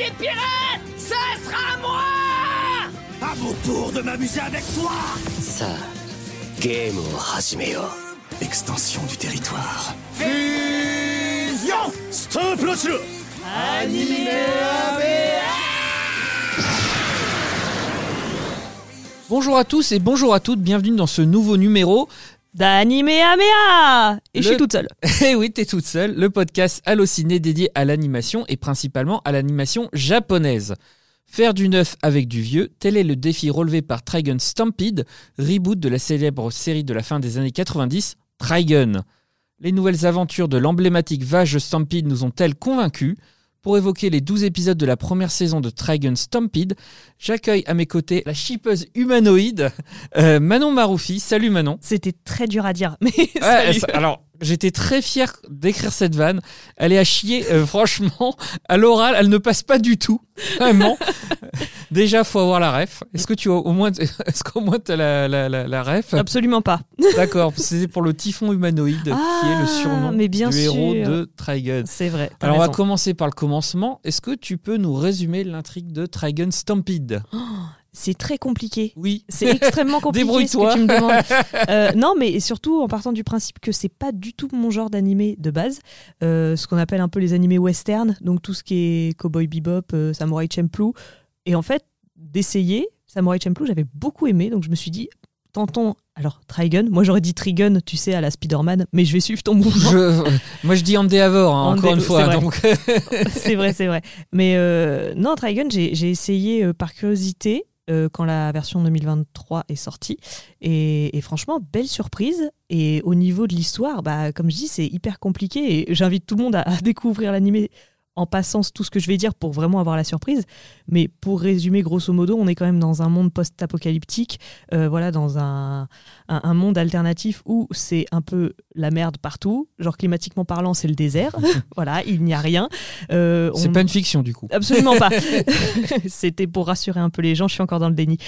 des pirates, ça sera moi! À mon tour de m'amuser avec toi! Ça, game au Extension du territoire. Fusion! Stop Animé Bonjour à tous et bonjour à toutes, bienvenue dans ce nouveau numéro. D'Animéaméa Et je suis toute seule. Eh oui, t'es toute seule, le podcast Allociné dédié à l'animation et principalement à l'animation japonaise. Faire du neuf avec du vieux, tel est le défi relevé par Trigun Stampede, reboot de la célèbre série de la fin des années 90, Trigun. Les nouvelles aventures de l'emblématique Vache de Stampede nous ont-elles convaincus? Pour évoquer les 12 épisodes de la première saison de Trigun Stampede, j'accueille à mes côtés la chipeuse humanoïde, euh, Manon Maroufi. Salut Manon. C'était très dur à dire. Mais Ouais, salut. alors, j'étais très fier d'écrire cette vanne. Elle est à chier, euh, franchement. À l'oral, elle ne passe pas du tout. Vraiment. Déjà, faut avoir la ref. Est-ce que tu as au moins, est-ce qu'au moins tu as la, la, la, la ref? Absolument pas. D'accord. C'est pour le typhon humanoïde qui est le Ah, surnom mais bien du héros de Trigun. C'est vrai. t'as Alors, on va commencer par le commencement. Est-ce que tu peux nous résumer l'intrigue de Trigun Stampede? C'est très compliqué. Oui. C'est extrêmement compliqué ce Débrouille-toi. que tu me demandes. Euh, non, mais surtout en partant du principe que c'est pas du tout mon genre d'animé de base, Euh, ce qu'on appelle un peu les animés western, donc tout ce qui est Cowboy Bebop, euh, Samurai Champloo, et en fait d'essayer Samurai Champloo, j'avais beaucoup aimé, donc je me suis dit tentons. Alors Trigun, moi j'aurais dit Trigun, tu sais à la Spider-Man, mais je vais suivre ton mouvement. Je- Moi, je dis Endeavor, hein, encore une fois. c'est vrai. Donc, c'est vrai, vrai. Mais euh, non, Trigun, j'ai j'ai essayé euh, par curiosité euh, quand la version 2023 est sortie. Et, franchement, belle surprise. Et au niveau de l'histoire, bah, comme je dis, c'est hyper compliqué. Et j'invite tout le monde à, à découvrir l'animé en passant tout ce que je vais dire pour vraiment avoir la surprise. Mais pour résumer, grosso modo, on est quand même dans un monde post-apocalyptique, euh, voilà, dans un, un, un monde alternatif où c'est un peu la merde partout. Genre climatiquement parlant, c'est le désert. voilà, il n'y a rien. Euh, c'est on- pas une fiction, du coup. Absolument pas. C'était pour rassurer un peu les gens, je suis encore dans le déni.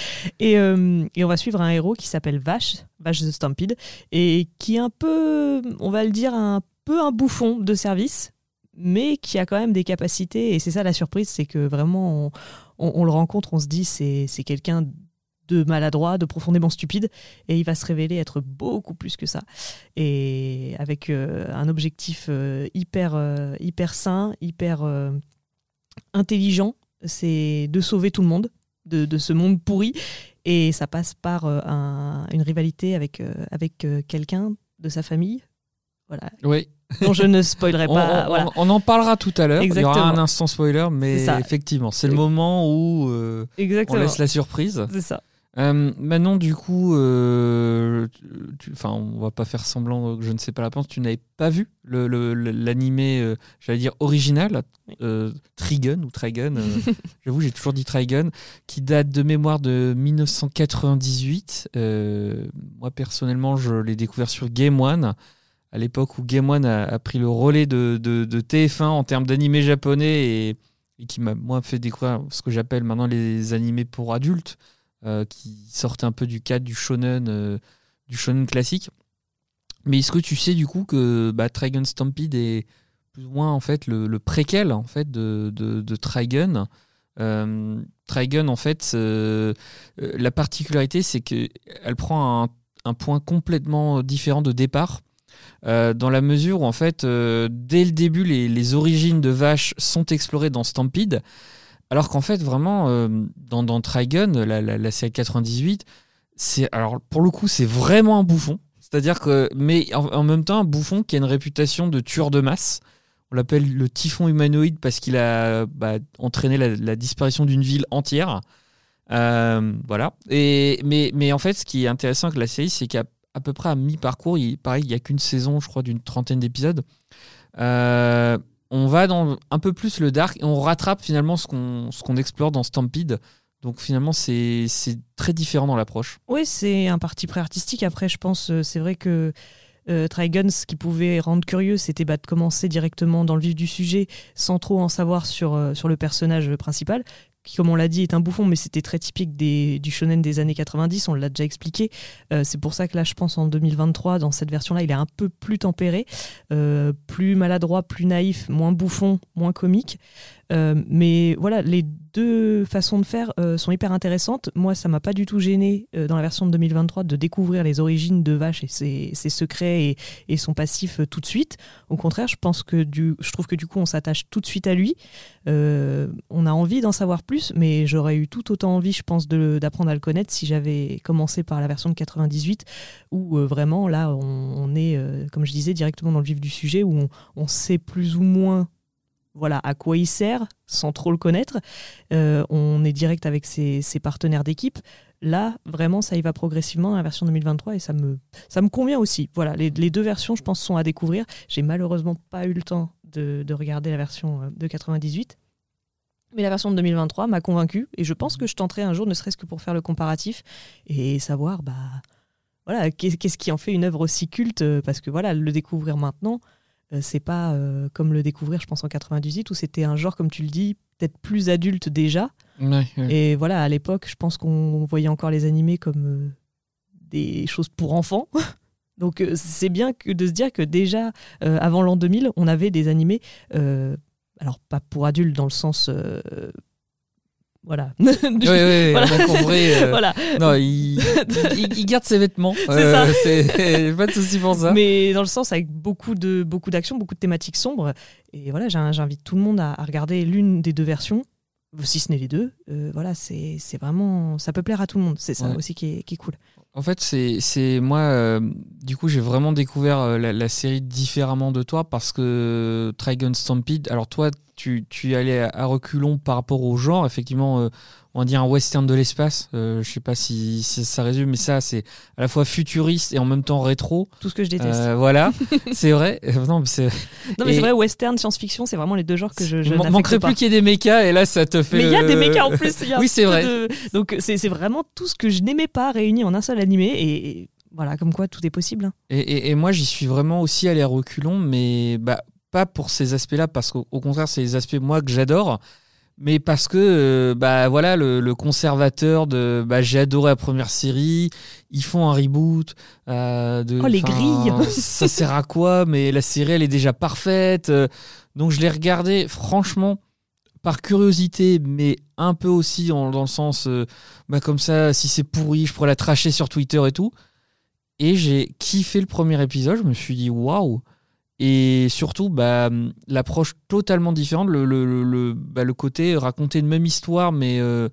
Et, euh, et on va suivre un héros qui s'appelle Vache, Vache the Stampede, et qui est un peu, on va le dire, un peu un bouffon de service, mais qui a quand même des capacités. Et c'est ça la surprise, c'est que vraiment, on, le rencontre, on se dit, c'est c'est quelqu'un de maladroit, de profondément stupide, et il va se révéler être beaucoup plus que ça. Et avec euh, un objectif euh, hyper, euh, hyper sain, hyper intelligent, c'est de sauver tout le monde de, ce monde pourri. Et ça passe par un- une rivalité avec, avec quelqu'un de sa famille. Voilà, Oui. dont je ne spoilerai pas. on- voilà. on en parlera tout à l'heure. Il y aura un instant spoiler, mais effectivement, c'est le moment où euh, on laisse la surprise. C'est ça. Euh, Manon, du coup, euh, tu- enfin, on va pas faire semblant que je ne sais pas la réponse. Tu n'avais pas vu le- le- le- l'animé, euh, j'allais dire original, euh, Trigun ou Trigun. J'avoue, j'ai toujours dit Trigun, qui date de mémoire de 1998. Euh, moi, personnellement, je l'ai découvert sur Game One à l'époque où Game One a, pris le relais de, de- de TF1 en termes d'animé japonais et, qui m'a moi fait découvrir ce que j'appelle maintenant les animés pour adultes, euh, qui sortent un peu du cadre du shonen, euh, du shonen classique. Mais est-ce que tu sais du coup que bah, Trigun Stampede est plus ou moins en fait le, préquel en fait de, de, de Trigun euh, Trigun, en fait, la particularité, c'est qu'elle prend un point complètement différent de départ. Euh, dans la mesure où, en fait, euh, dès le début, les, les origines de Vache sont explorées dans Stampede, alors qu'en fait, vraiment, euh, dans, dans Trigun, la, la, la série 98, c'est, alors pour le coup, c'est vraiment un bouffon. C'est-à-dire que, mais en, en même temps, un bouffon qui a une réputation de tueur de masse. On l'appelle le typhon humanoïde parce qu'il a bah, entraîné la, disparition d'une ville entière. Voilà. Et, mais, mais en fait, ce qui est intéressant avec la série, c'est qu'à à peu près à mi-parcours, il, pareil, il n'y a qu'une saison, je crois, d'une trentaine d'épisodes. Euh, on va dans un peu plus le dark et on rattrape finalement ce qu'on explore dans Stampede. Donc finalement, c'est c'est très différent dans l'approche. Oui, c'est un parti pré artistique. Après, je pense, euh, c'est vrai que euh, Trigun, ce qui pouvait rendre curieux, c'était bah, de commencer directement dans le vif du sujet, sans trop en savoir sur, euh, sur le personnage principal, qui, comme on l'a dit, est un bouffon, mais c'était très typique des, du shonen des années 90, on l'a déjà expliqué. Euh, c'est pour ça que là, je pense, en 2023, dans cette version-là, il est un peu plus tempéré, euh, plus maladroit, plus naïf, moins bouffon, moins comique. Euh, mais voilà, les deux façons de faire euh, sont hyper intéressantes. Moi, ça m'a pas du tout gêné euh, dans la version de 2023 de découvrir les origines de Vache et ses, secrets et, son passif tout de suite. Au contraire, je pense que je trouve que du coup, on s'attache tout de suite à lui. On a envie d'en savoir plus, mais j'aurais eu tout autant envie, je pense, d'apprendre à le connaître si j'avais commencé par la version de 98, où vraiment là, on, est, comme je disais, directement dans le vif du sujet, où on sait plus ou moins voilà à quoi il sert sans trop le connaître. Euh, on est direct avec ses, partenaires d'équipe. Là, vraiment, ça y va progressivement la version 2023 et ça me, ça me convient aussi. Voilà, les, deux versions, je pense, sont à découvrir. J'ai malheureusement pas eu le temps de, de regarder la version euh, de 98. Mais la version de 2023 m'a convaincu et je pense que je tenterai un jour, ne serait-ce que pour faire le comparatif et savoir, bah, voilà, qu'est- qu'est-ce qui en fait une œuvre aussi culte euh, Parce que voilà, le découvrir maintenant, c'est pas euh, comme le découvrir, je pense, en 98, où c'était un genre, comme tu le dis, peut-être plus adulte déjà. Ouais, ouais. Et voilà, à l'époque, je pense qu'on voyait encore les animés comme euh, des choses pour enfants. Donc euh, c'est bien que de se dire que déjà, euh, avant l'an 2000, on avait des animés, euh, alors pas pour adultes dans le sens... euh, voilà. Ouais, Voilà. donc en vrai, euh, voilà. non, il, il- il garde ses vêtements. C'est ça. C'est pas de souci pour ça. Mais dans le sens avec beaucoup de beaucoup d'actions, beaucoup de thématiques sombres. Et voilà, j'in- j'invite tout le monde à, à regarder l'une des deux versions, si ce n'est les deux. Euh, voilà, c'est c'est vraiment, ça peut plaire à tout le monde. C'est ça Ouais. aussi qui est, qui est cool. En fait, c'est moi, euh, du coup, j'ai vraiment découvert euh, la, série différemment de toi parce que Trigun Stampede, alors toi, tu, tu allais à, à reculons par rapport au genre, effectivement, euh, on va dire un western de l'espace. Euh, je sais pas si, si ça résume, mais ça, c'est à la fois futuriste et en même temps rétro. Tout ce que je déteste. Euh, voilà, c'est vrai. Euh, Non, mais c'est non mais et- c'est vrai, western, science-fiction, c'est vraiment les deux genres que je, je manquerait pas. plus qu'il y ait des mechas et là, ça te fait. Mais il y a des mechas en plus. y a Oui, c'est vrai. de- Donc c'est vraiment tout ce que je n'aimais pas réuni en un seul animé. Et, et voilà, comme quoi tout est possible. Et, et- et moi, j'y suis vraiment aussi allé à reculons, mais bah, pas pour ces aspects-là, parce qu'au au contraire, c'est les aspects, moi, que j'adore, mais parce que, euh, bah, voilà, le, le conservateur de bah, j'ai adoré la première série, ils font un reboot. euh, de, Oh, les grilles. Ça sert à quoi? Mais la série, elle est déjà parfaite. euh, donc, je l'ai regardé, franchement, par curiosité, mais un peu aussi dans, dans le sens, bah, comme ça, si c'est pourri, je pourrais la tracher sur Twitter et tout. Et j'ai kiffé le premier épisode. Je me suis dit waouh. Et surtout, bah, l'approche totalement différente, le, le, le- le- bah, côté raconter une même histoire, mais euh,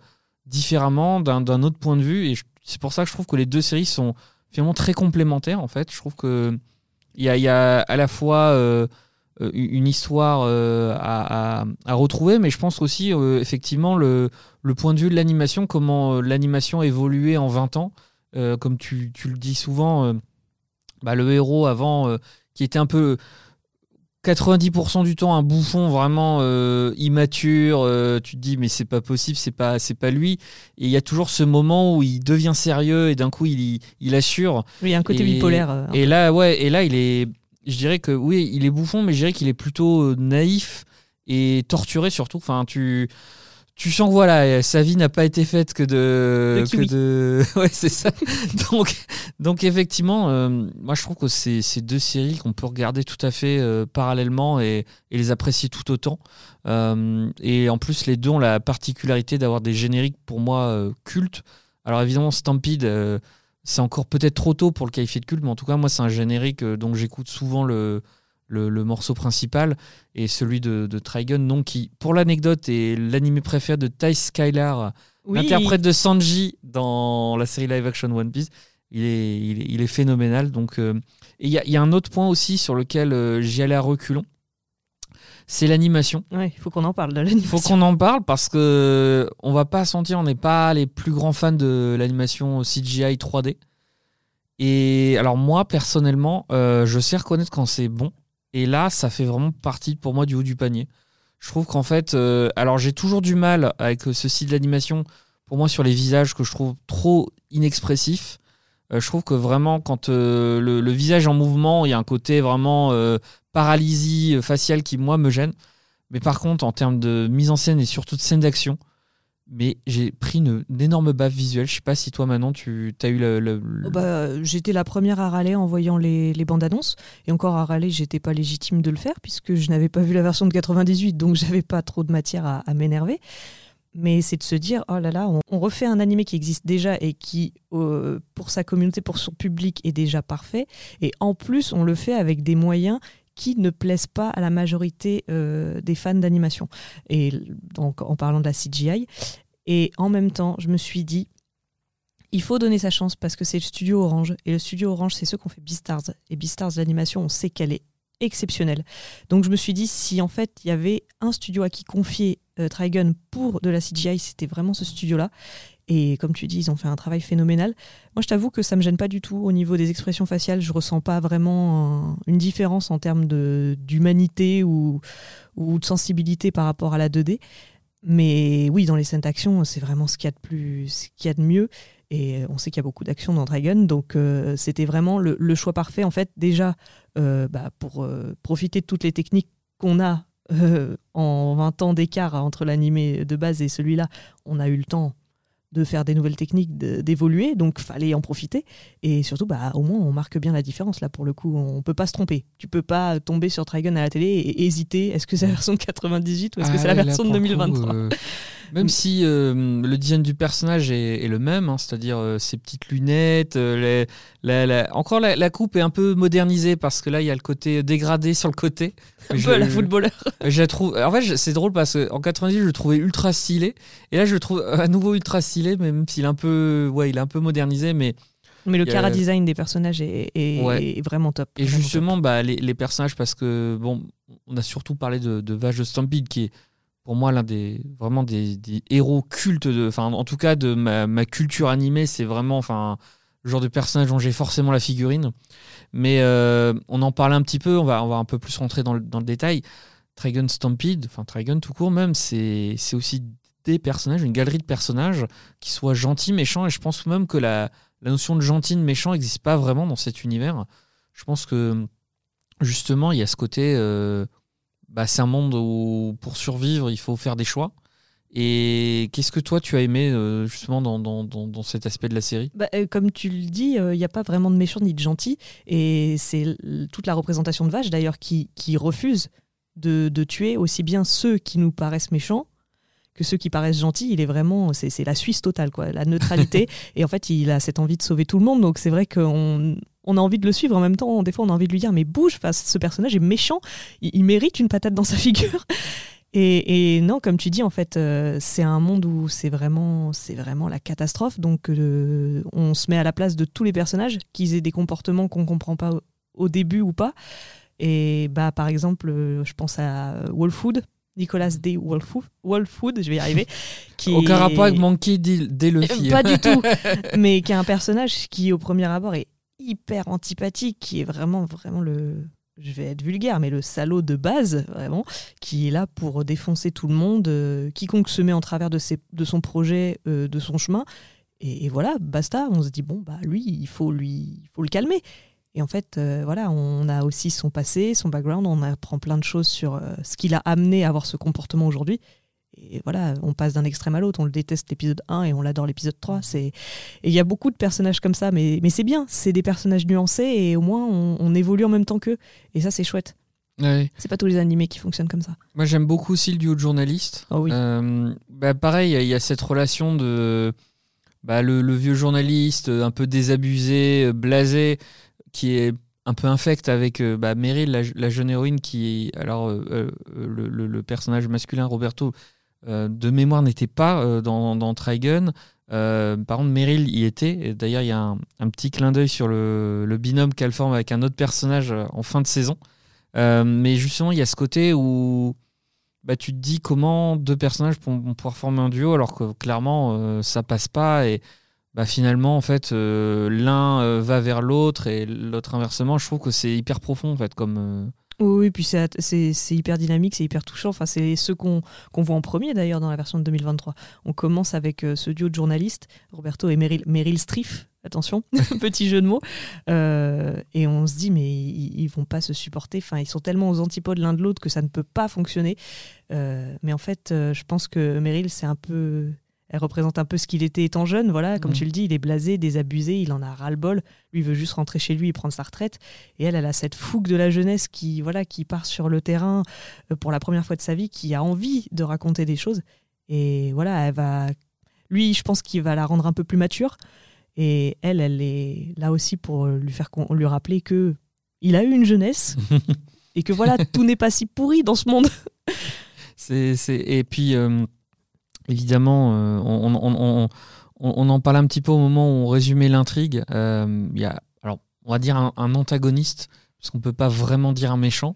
différemment, d'un autre point de vue. Et c'est pour ça que je trouve que les deux séries sont finalement très complémentaires, en fait. Je trouve que il y a, y a à la fois euh, euh, une histoire à, à- à retrouver, mais je pense aussi, effectivement, le, point de vue de l'animation, comment l'animation a évolué en 20 ans. Comme tu, tu le dis souvent, bah, le héros avant, qui était un peu 90% du temps un bouffon vraiment euh, immature, euh, tu te dis mais c'est pas possible, c'est pas c'est pas lui. Et il y a toujours ce moment où il devient sérieux et d'un coup il, il assure. Oui, il y a un côté Et- bipolaire. euh, Et là ouais, et là il est, je dirais que oui il est bouffon, mais je dirais qu'il est plutôt naïf et torturé surtout. Enfin tu tu sens que voilà, sa vie n'a pas été faite que de, que de, ouais c'est ça. donc donc effectivement, euh, moi je trouve que c'est deux séries qu'on peut regarder tout à fait euh, parallèlement et, et les apprécier tout autant. Euh, et en plus les deux ont la particularité d'avoir des génériques pour moi cultes. Alors évidemment Stampede, c'est encore peut-être trop tôt pour le qualifier de culte, mais en tout cas moi c'est un générique dont j'écoute souvent le, le, le morceau principal et celui de, de Trigun, donc qui pour l'anecdote est l'animé préféré de Ty Skylar Oui, l'interprète de Sanji dans la série live action One Piece. Il est, il est, il est phénoménal. Donc, euh, il y, a- il y a un autre point aussi sur lequel euh, j'y allais à reculons. C'est l'animation. Ouais, il faut qu'on en parle de Il l'animation. faut qu'on en parle parce que on va pas sentir, on n'est pas les plus grands fans de l'animation CGI 3D. Et alors moi personnellement, euh, je sais reconnaître quand c'est bon. Et là, ça fait vraiment partie pour moi du haut du panier. Je trouve qu'en fait, euh, alors j'ai toujours du mal avec euh, ce style d'animation. Pour moi, sur les visages que je trouve trop inexpressifs. Euh, je trouve que vraiment, quand le, le visage en mouvement, il y a un côté vraiment paralysie faciale qui moi me gêne. Mais par contre, en termes de mise en scène et surtout de scène d'action, mais j'ai pris une, énorme baffe visuelle. Je sais pas si toi, Manon, tu as eu le. Oh bah, j'étais la première à râler en voyant les, bandes annonces. Et encore à râler, j'étais pas légitime de le faire puisque je n'avais pas vu la version de 98, donc j'avais pas trop de matière à, m'énerver. Mais c'est de se dire, oh là là, on, on refait un animé qui existe déjà et qui, euh, pour sa communauté, pour son public, est déjà parfait. Et en plus, on le fait avec des moyens qui ne plaisent pas à la majorité euh, des fans d'animation. Et donc, en parlant de la CGI. Et en même temps, je me suis dit, il faut donner sa chance parce que c'est le studio Orange. Et le studio Orange, c'est ceux qui ont fait Beastars. Et Beastars, l'animation, on sait qu'elle est exceptionnelle. Donc je me suis dit, si en fait il y avait un studio à qui confier euh, Trigun pour de la CGI, c'était vraiment ce studio-là. Et comme tu dis, ils ont fait un travail phénoménal. Moi, je t'avoue que ça me gêne pas du tout au niveau des expressions faciales. Je ressens pas vraiment un- une différence en termes d'humanité ou, de sensibilité par rapport à la 2D. Mais oui, dans les scènes d'action, c'est vraiment ce qu'il y a de y a de mieux. Et on sait qu'il y a beaucoup d'action dans Dragon, donc euh, c'était vraiment le, choix parfait. En fait, déjà, euh, bah, pour euh, profiter de toutes les techniques qu'on a en 20 ans d'écart entre l'animé de base et celui-là, on a eu le temps de faire des nouvelles techniques, d'évoluer, donc fallait en profiter. Et surtout, bah, au moins, on marque bien la différence. Là, pour le coup, on peut pas se tromper. Tu peux pas tomber sur Trigun à la télé et hésiter est-ce que c'est la version de 98 ou est-ce que Ah c'est la version de pour le coup, 2023 euh, même si euh, le design du personnage est, est le même, hein, c'est-à-dire euh, ses petites lunettes, euh, les- la- la- encore la, la coupe est un peu modernisée parce que là il y a le côté dégradé sur le côté. Un Je- peu à la footballeur. Je la trouve. En fait, c'est drôle parce qu'en 90, je le trouvais ultra stylé. Et là, je le trouve à nouveau ultra stylé, même s'il est un peu, ouais, il est un peu modernisé. Mais Mais le cara design des personnages est, est- Ouais. est vraiment top. et vraiment justement, bah, les, les personnages, parce que bon, on a surtout parlé de, de Vache de Stampede, qui est pour moi l'un des vraiment des, héros cultes. De, enfin, en tout cas, de ma, ma culture animée, c'est vraiment, enfin, le genre de personnage dont j'ai forcément la figurine. Mais euh, on en parle un petit peu. On va, on va un peu plus rentrer dans le, dans le détail. Trigun Stampede, enfin Trigun tout court même, c'est c'est aussi des personnages, une galerie de personnages qui soient gentils, méchants, et je pense même que la, la notion de gentil, de méchant n'existe pas vraiment dans cet univers. Je pense que justement, il y a ce côté, euh, bah, c'est un monde où pour survivre, il faut faire des choix. Et qu'est-ce que toi tu as aimé euh, justement dans, cet aspect de la série? Bah, euh, comme tu le dis, il n'y a pas vraiment de méchant ni de gentil. Et c'est toute la représentation de Vache, d'ailleurs, qui, qui refuse de, de tuer aussi bien ceux qui nous paraissent méchants que ceux qui paraissent gentils. Il est vraiment, c'est la Suisse totale, quoi, la neutralité. et en fait, il a cette envie de sauver tout le monde. Donc c'est vrai qu'on on a envie de le suivre. En même temps, des fois, on a envie de lui dire, mais bouge, ce personnage est méchant. Il, il mérite une patate dans sa figure. Et, et non, comme tu dis, en fait, euh, c'est un monde où c'est vraiment, c'est vraiment la catastrophe. Donc, euh, on se met à la place de tous les personnages, qu'ils aient des comportements qu'on comprend pas au, au début ou pas. Et bah, par exemple, euh, je pense à Wolfwood, Nicolas D. Wolfwood, Wolfwood je vais y arriver. Qui Aucun est- rapport avec Monkey D. D. euh, Luffy. Pas du tout. Mais qui est un personnage qui, au premier abord, est hyper antipathique, qui est vraiment, vraiment le. Je vais être vulgaire, mais le salaud de base, vraiment, qui est là pour défoncer tout le monde, euh, quiconque se met en travers de, ses, de son projet, euh, de son chemin. Et, et voilà, basta. On se dit, bon, bah lui, il faut, lui, il faut le calmer. Et en fait, euh, voilà, on a aussi son passé, son background, on apprend plein de choses sur euh, ce qui l'a amené à avoir ce comportement aujourd'hui. Et voilà, on passe d'un extrême à l'autre. On le déteste l'épisode 1 et on l'adore l'épisode 3. C'est... Et il y a beaucoup de personnages comme ça, mais, mais c'est bien. C'est des personnages nuancés et au moins on, on évolue en même temps qu'eux. Et ça, c'est chouette. Ouais. C'est pas tous les animés qui fonctionnent comme ça. Moi, j'aime beaucoup aussi le duo de journalistes. Oh oui. Euh, bah, pareil, il y a- il y, a cette relation de bah, le, le vieux journaliste un peu désabusé, blasé, qui est un peu infect avec euh, bah, Meryl, la, jeune héroïne, qui, alors, euh, euh, le, personnage masculin, Roberto, euh, de mémoire n'était pas dans, dans Trigun. Par contre, Meryl y était. D'ailleurs, il y a un, petit clin d'œil sur le, binôme qu'elle forme avec un autre personnage en fin de saison. Mais justement, il y a ce côté où bah, tu te dis comment deux personnages vont pouvoir former un duo alors que clairement ça passe pas et bah, finalement en fait euh, l'un euh, va vers l'autre et l'autre inversement. Je trouve que c'est hyper profond en fait comme. euh, Oui, puis c'est, c'est, c'est hyper dynamique, c'est hyper touchant. Enfin, c'est ceux qu'on, qu'on voit en premier d'ailleurs dans la version de 2023. On commence avec euh, ce duo de journalistes, Roberto et Meryl, Meryl Streep. Attention, petit jeu de mots. Euh, et on se dit, mais ils, ils vont pas se supporter. Enfin, ils sont tellement aux antipodes l'un de l'autre que ça ne peut pas fonctionner. Euh, mais en fait, je pense que Meryl, c'est un peu. Elle représente un peu ce qu'il était étant jeune. Voilà, comme tu le dis, il est blasé, désabusé, il en a ras-le-bol. Lui veut juste rentrer chez lui et prendre sa retraite. Et elle, elle a cette fougue de la jeunesse qui, voilà, qui part sur le terrain euh, pour la première fois de sa vie, qui a envie de raconter des choses. Et voilà, elle va. Lui, je pense qu'il va la rendre un peu plus mature. Et elle, elle est là aussi pour lui faire lui rappeler que il a eu une jeunesse et que voilà, tout n'est pas si pourri dans ce monde. C'est, c'est- Et puis, euh, évidemment, euh, on, on- on- on- on en parle un petit peu au moment où on résumait l'intrigue. Euh, Il y a, alors, on va dire un, un antagoniste, parce qu'on peut pas vraiment dire un méchant,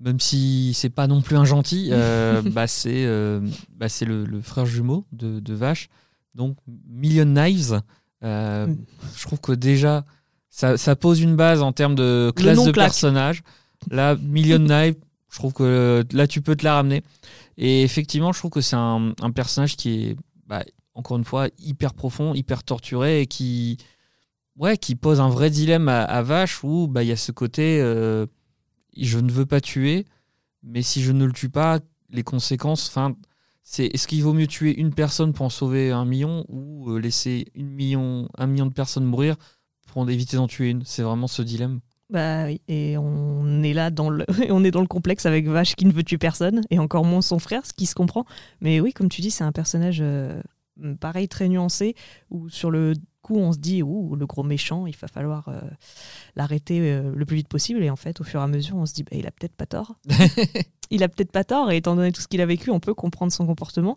même si c'est pas non plus un gentil. euh, bah, c'est, euh, bah, le, le frère jumeau de, de Vache, donc Million Knives. Euh, Mm. Je trouve que déjà, ça, ça pose une base en termes de classe de claque. personnage. Là, Million Knives, je trouve que là, tu peux te la ramener. Et effectivement, je trouve que c'est un, personnage qui est, bah, encore une fois, hyper profond, hyper torturé et qui, ouais, qui pose un vrai dilemme à, à Vache où bah, il y a ce côté euh, je ne veux pas tuer, mais si je ne le tue pas, les conséquences, enfin, c'est est-ce qu'il vaut mieux tuer une personne pour en sauver un million ou euh, laisser une million, un million de personnes mourir pour en éviter d'en tuer une? C'est vraiment ce dilemme. Bah oui, et on est là dans le, on est dans le complexe avec Vache qui ne veut tuer personne, et encore moins son frère, ce qui se comprend. Mais oui, comme tu dis, c'est un personnage euh, pareil, très nuancé, où sur le coup, on se dit, ouh, le gros méchant, il va falloir euh, l'arrêter euh, le plus vite possible. Et en fait, au fur et à mesure, on se dit, bah, il a peut-être pas tort. il a peut-être pas tort, et étant donné tout ce qu'il a vécu, on peut comprendre son comportement.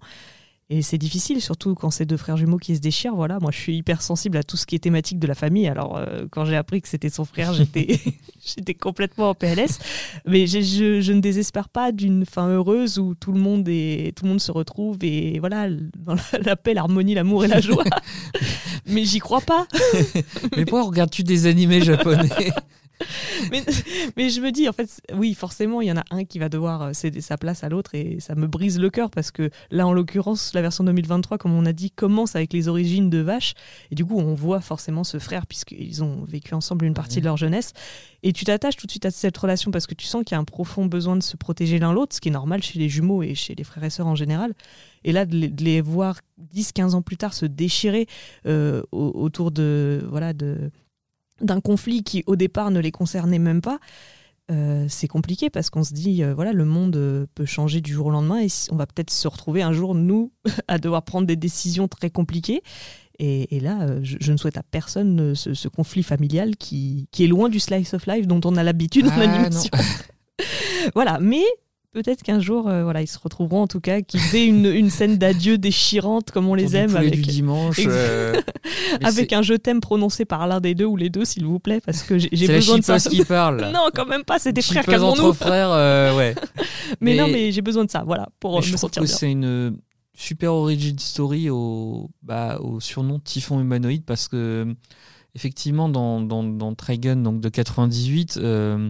Et c'est difficile, surtout quand c'est deux frères jumeaux qui se déchirent. Voilà, moi, je suis hyper sensible à tout ce qui est thématique de la famille. Alors, euh, quand j'ai appris que c'était son frère, j'étais, j'étais complètement en PLS. Mais je, je- je ne désespère pas d'une fin heureuse où tout le monde est, tout le monde se retrouve et voilà, dans la, la paix, l'harmonie, l'amour et la joie. Mais j'y crois pas. mais pourquoi regardes-tu des animés japonais Mais, mais je me dis, en fait, oui, forcément, il y en a un qui va devoir euh, céder sa place à l'autre et ça me brise le cœur parce que là, en l'occurrence, la version 2023, comme on a dit, commence avec les origines de Vache. Et du coup, on voit forcément ce frère puisqu'ils ont vécu ensemble une partie de leur jeunesse. Et tu t'attaches tout de suite à cette relation parce que tu sens qu'il y a un profond besoin de se protéger l'un l'autre, ce qui est normal chez les jumeaux et chez les frères et sœurs en général. Et là, de les, voir 10-15 ans plus tard se déchirer euh, au- autour de voilà de d'un conflit qui au départ ne les concernait même pas, euh, c'est compliqué parce qu'on se dit euh, voilà le monde euh, peut changer du jour au lendemain et on va peut-être se retrouver un jour nous à devoir prendre des décisions très compliquées. Et, et là, je, je ne souhaite à personne ce, ce conflit familial qui, qui est loin du slice of life dont on a l'habitude en Ah, animation. voilà, mais peut-être qu'un jour, euh, voilà, ils se retrouveront en tout cas, qu'ils aient une, une scène d'adieu déchirante comme on les aime avec, du dimanche. Euh, avec un je t'aime prononcé par l'un des deux ou les deux, s'il vous plaît, parce que j'ai la besoin de ça. qui parle. Non, quand même pas, c'est des frères, calmons-nous. frères, euh, ouais. Mais, Mais- non, mais j'ai besoin de ça, voilà, pour Mais euh, je me trouve que c'est une super origin story au, bah, au surnom Typhon humanoïde parce que effectivement dans, dans, dans Trigun donc de 98 euh,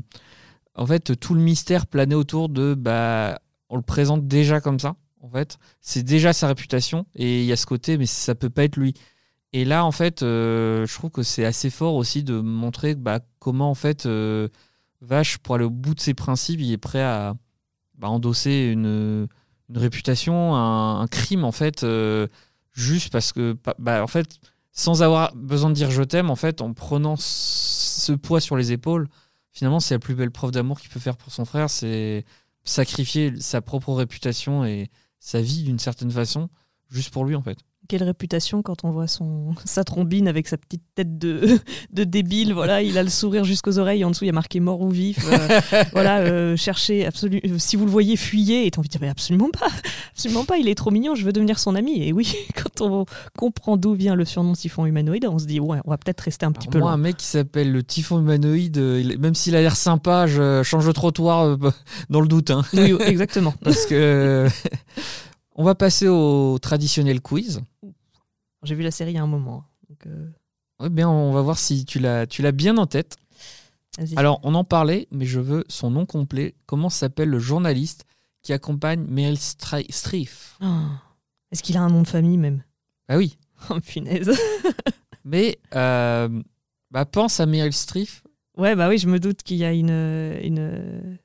en fait tout le mystère planait autour de bah on le présente déjà comme ça en fait. C'est déjà sa réputation et il y a ce côté mais ça peut pas être lui. Et là en fait euh, je trouve que c'est assez fort aussi de montrer bah, comment en fait euh, Vache pour aller au bout de ses principes il est prêt à bah, endosser une réputation, un, crime en fait, euh, juste parce que, bah, en fait, sans avoir besoin de dire je t'aime, en fait, en prenant ce poids sur les épaules, finalement, c'est la plus belle preuve d'amour qu'il peut faire pour son frère, c'est sacrifier sa propre réputation et sa vie d'une certaine façon, juste pour lui en fait. Quelle réputation quand on voit son, sa trombine avec sa petite tête de, de débile. Voilà, il a le sourire jusqu'aux oreilles. En dessous, il y a marqué mort ou vif. Euh, voilà, euh, cherchez absolument. Si vous le voyez, fuyez. Et t'as envie de dire, mais absolument pas, absolument pas. Il est trop mignon. Je veux devenir son ami. Et oui, quand on comprend d'où vient le surnom Typhon humanoïde, on se dit, ouais, on va peut-être rester un petit Alors peu moi, un loin. mec qui s'appelle le typhon humanoïde, euh, même s'il a l'air sympa, je change de trottoir euh, dans le doute. hein. Oui, exactement. parce que on va passer au traditionnel quiz. J'ai vu la série il y a un moment. Donc, euh, Eh bien, on va voir si tu l'as, tu l'as bien en tête. Alors, on en parlait, mais je veux son nom complet. Comment s'appelle le journaliste qui accompagne Meryl Streep Ah. Est-ce qu'il a un nom de famille même? Ah oui. Oh, punaise. Mais euh, bah, pense à Meryl Streep. Ouais, bah oui, je me doute qu'il y a une, une.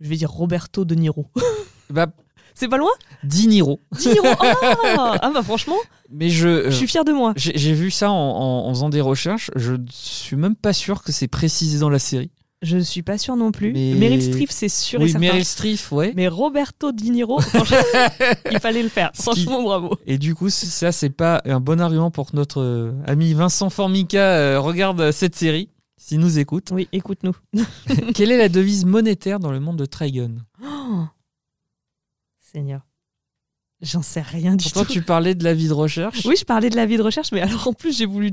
Je vais dire Roberto De Niro. Bah, C'est pas loin Diniro. 10 euros ah, ah bah franchement, Mais je, euh, je suis fier de moi. j'ai vu ça en, en- en faisant des recherches. Je suis même pas sûr que c'est précisé dans la série. Je suis pas sûr non plus. Mais- Meryl Streep, c'est sûr et oui, certain. Meryl Streep, ouais. Mais Roberto Di Niro, il fallait le faire. Qui- Franchement, bravo. Et du coup, ça, c'est pas un bon argument pour que notre euh, ami Vincent Formica euh, regarde cette série, s'il nous écoute. Oui, écoute-nous. Quelle est la devise monétaire dans le monde de Trigon? Oh. Seigneur. J'en sais rien du Pourtant, tout. tu parlais de la vie de recherche? Oui, je parlais de la vie de recherche, mais alors en plus, j'ai voulu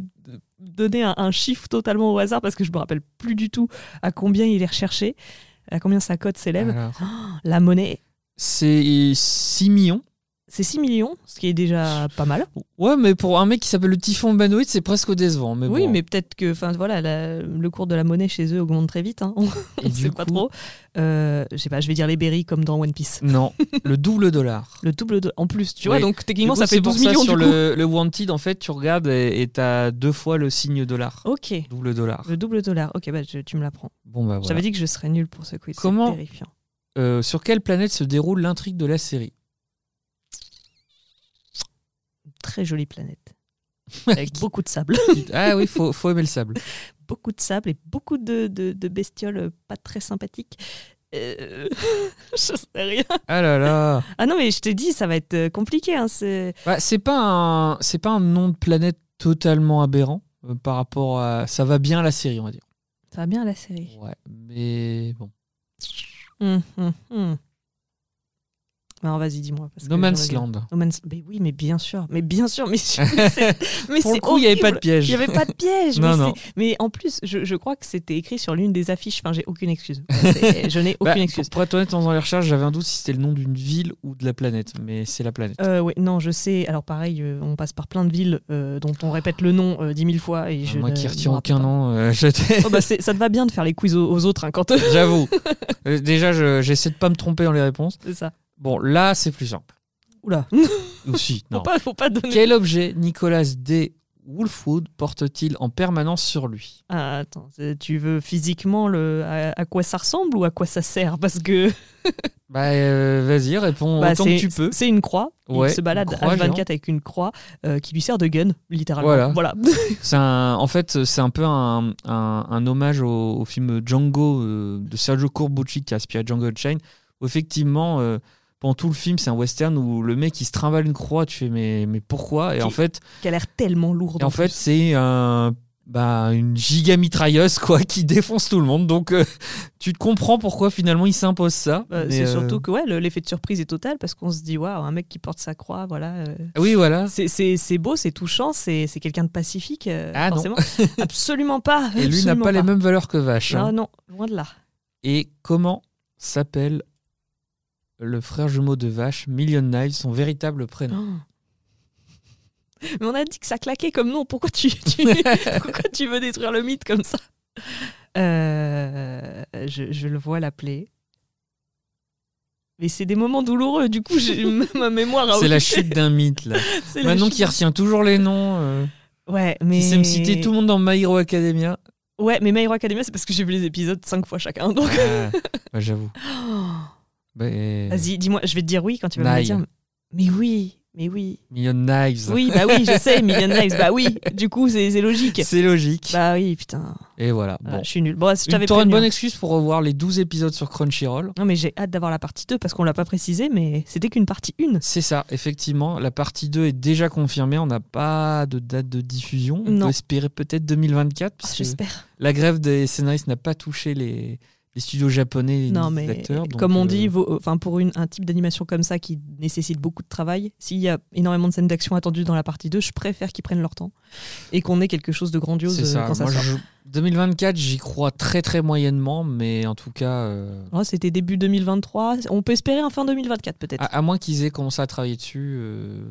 donner un, un chiffre totalement au hasard parce que je me rappelle plus du tout à combien il est recherché, à combien sa cote s'élève. Alors, La monnaie, c'est 6 millions. C'est 6 millions, ce qui est déjà pas mal. Ouais, mais pour un mec qui s'appelle le Typhon Banoïd, c'est presque décevant. Mais oui, bon. mais peut-être que enfin, voilà, la- le cours de la monnaie chez eux augmente très vite. Hein. On ne sait pas coup- trop. Euh, je sais pas, je vais dire les berries comme dans One Piece. Non, le double dollar. Le double en plus, tu vois, donc techniquement coup, ça fait c'est pour 12 millions sur du coup. le, le Wanted, en fait, tu regardes et t'as deux fois le signe dollar. Ok, Double dollar. le double dollar. Ok, bah, je- tu me l'apprends. Bon, bah voilà. J'avais dit que je serais nul pour ce quiz. Comment- terrifiant. Euh, sur quelle planète se déroule l'intrigue de la série? Très jolie planète. Avec beaucoup de sable. Ah oui, faut, faut aimer le sable. beaucoup de sable et beaucoup de, de- de bestioles pas très sympathiques. Euh, je sais rien. Ah là là. Ah non, mais je t'ai dit, ça va être euh, compliqué. Hein, c'est... Bah, c'est pas un, c'est pas un nom de planète totalement aberrant euh, par rapport à. Ça va bien à la série, on va dire. Ça va bien la série. Ouais, mais bon. Hum, hum, hum. Non, vas-y, dis-moi. No Man's. Land. No Man's... Mais oui, mais bien sûr. Mais bien sûr. Mais, mais Pour le coup, il n'y avait pas de piège. Il n'y avait pas de piège. Non, mais, non. mais en plus, je, je crois que c'était écrit sur l'une des affiches. Enfin, j'ai aucune excuse. Je n'ai Bah, aucune excuse. pour, pour être honnête, en faisant les recherches, j'avais un doute si c'était le nom d'une ville ou de la planète, mais c'est la planète. Euh, ouais, non, je sais. Alors pareil, euh, on passe par plein de villes euh, dont on répète le nom euh, dix mille fois et je Moi ne qui retiens aucun nom, Oh, bah, ça te va bien de faire les quiz aux, aux autres hein, quand j'avoue. Déjà, je- j'essaie de pas me tromper dans les réponses. c'est ça. Bon, là, c'est plus simple. Oula, Aussi, faut non. pas, faut pas donner. Quel objet Nicolas D. Wolfwood porte-t-il en permanence sur lui? Ah, attends, tu veux physiquement le à, à quoi ça ressemble ou à quoi ça sert? Parce que Bah, euh, vas-y, réponds bah, autant que tu peux. c'est une croix. Ouais, Il se balade une croix H24 géante. avec une croix euh, qui lui sert de gun, littéralement. Voilà. un, en fait, c'est un peu un, un- un hommage au, au film Django euh, de Sergio Corbucci qui a inspiré Django. Où effectivement, pendant tout le film, c'est un western où le mec il se trimballe une croix. Tu fais mais, mais pourquoi? Et Qui- en fait, qui a l'air tellement lourde. et en fait, c'est un, bah, une giga mitrailleuse quoi qui défonce tout le monde. Donc euh, tu te comprends pourquoi finalement il s'impose ça. Euh, Mais, c'est euh, surtout que ouais, le- l'effet de surprise est total parce qu'on se dit waouh, un mec qui porte sa croix, voilà. euh, Oui, voilà. C'est- beau, c'est touchant, c'est quelqu'un de pacifique, euh, Ah non. absolument pas. Et lui n'a pas, les mêmes valeurs que Vache. hein. Non, non, loin de là. Et comment s'appelle le frère jumeau de Vache, Million Knives, son véritable prénom Mais on a dit que ça claquait comme nom. Pourquoi tu, tu- pourquoi tu veux détruire le mythe comme ça Euh, je, je le vois l'appeler. Mais c'est des moments douloureux. Du coup, j'ai- ma mémoire C'est la chute d'un mythe, là. Chute. qui retient toujours les noms, euh, Ouais, mais. qui sait me citer tout le monde dans My Hero Academia. Ouais, mais My Hero Academia, c'est parce que j'ai vu les épisodes cinq fois chacun. Donc. Ah, bah, J'avoue. Bah, Vas-y, dis-moi, je vais te dire oui quand tu vas me dire. Mais oui, mais oui. Million Knives. Oui, bah oui, je sais, Million Knives, bah oui. Du coup, c'est logique. C'est logique. Bah oui, putain. Et voilà. Ah, Bon. je suis nul. Bon, je Une- T'auras bonne excuse pour revoir les 12 épisodes sur Crunchyroll. Non, mais j'ai hâte d'avoir la partie 2 parce qu'on l'a pas précisé, mais c'était qu'une partie 1. C'est ça, effectivement. La partie 2 est déjà confirmée. On n'a pas de date de diffusion. On Non. peut espérer peut-être 2024. puisque J'espère. la grève des scénaristes n'a pas touché les, les studios japonais et Non, les mais acteurs. donc, comme on euh, dit, vaut- enfin pour une, un type d'animation comme ça qui nécessite beaucoup de travail, s'il y a énormément de scènes d'action attendues dans la partie 2, je préfère qu'ils prennent leur temps et qu'on ait quelque chose de grandiose euh, ça. quand ça Moi, sort. je- 2024, j'y crois très très moyennement, mais en tout cas, euh, Oh, C'était début 2023. On peut espérer un fin 2024 peut-être. à, à moins qu'ils aient commencé à travailler dessus. euh,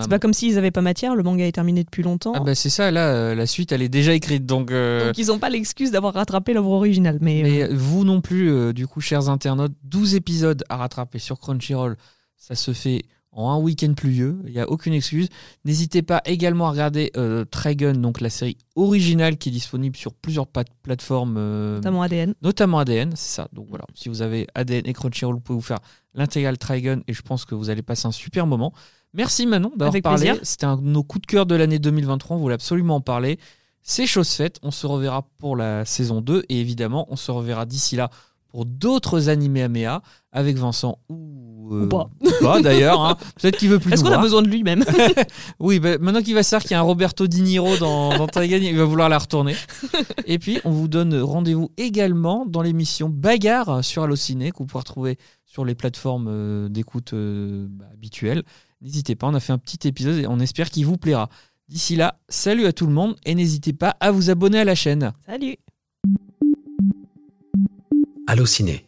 C'est pas comme s'ils avaient pas matière, le manga est terminé depuis longtemps. Ah bah c'est ça, là, euh, la suite, elle est déjà écrite. Donc, euh, Donc ils n'ont pas l'excuse d'avoir rattrapé l'œuvre originale. Mais, mais euh, vous non plus, du coup, chers internautes, 12 épisodes à rattraper sur Crunchyroll. Ça se fait en un week-end pluvieux. Il n'y a aucune excuse. N'hésitez pas également à regarder euh, Trigun, donc la série originale qui est disponible sur plusieurs plateformes, euh, Notamment ADN. notamment ADN, c'est ça. Donc voilà, si vous avez ADN et Crunchyroll, vous pouvez vous faire l'intégrale Trigun et je pense que vous allez passer un super moment. Merci Manon d'avoir parlé. C'était un de nos coups de cœur de l'année 2023, on voulait absolument en parler. C'est chose faite, on se reverra pour la saison 2 et évidemment, on se reverra d'ici là pour d'autres animés Améa avec Vincent ou, euh, Ou pas. pas, d'ailleurs. hein. Peut-être qu'il veut plus Est-ce qu'on a besoin de lui même Oui, bah, maintenant qu'il va savoir qu'il y a un Roberto Di Niro dans, dans il va vouloir la retourner. Et puis, on vous donne rendez-vous également dans l'émission Bagarre sur Allociné, que vous pouvez retrouver sur les plateformes euh, d'écoute euh, bah, habituelles. N'hésitez pas, on a fait un petit épisode et on espère qu'il vous plaira. D'ici là, salut à tout le monde et n'hésitez pas à vous abonner à la chaîne. Salut Allociné,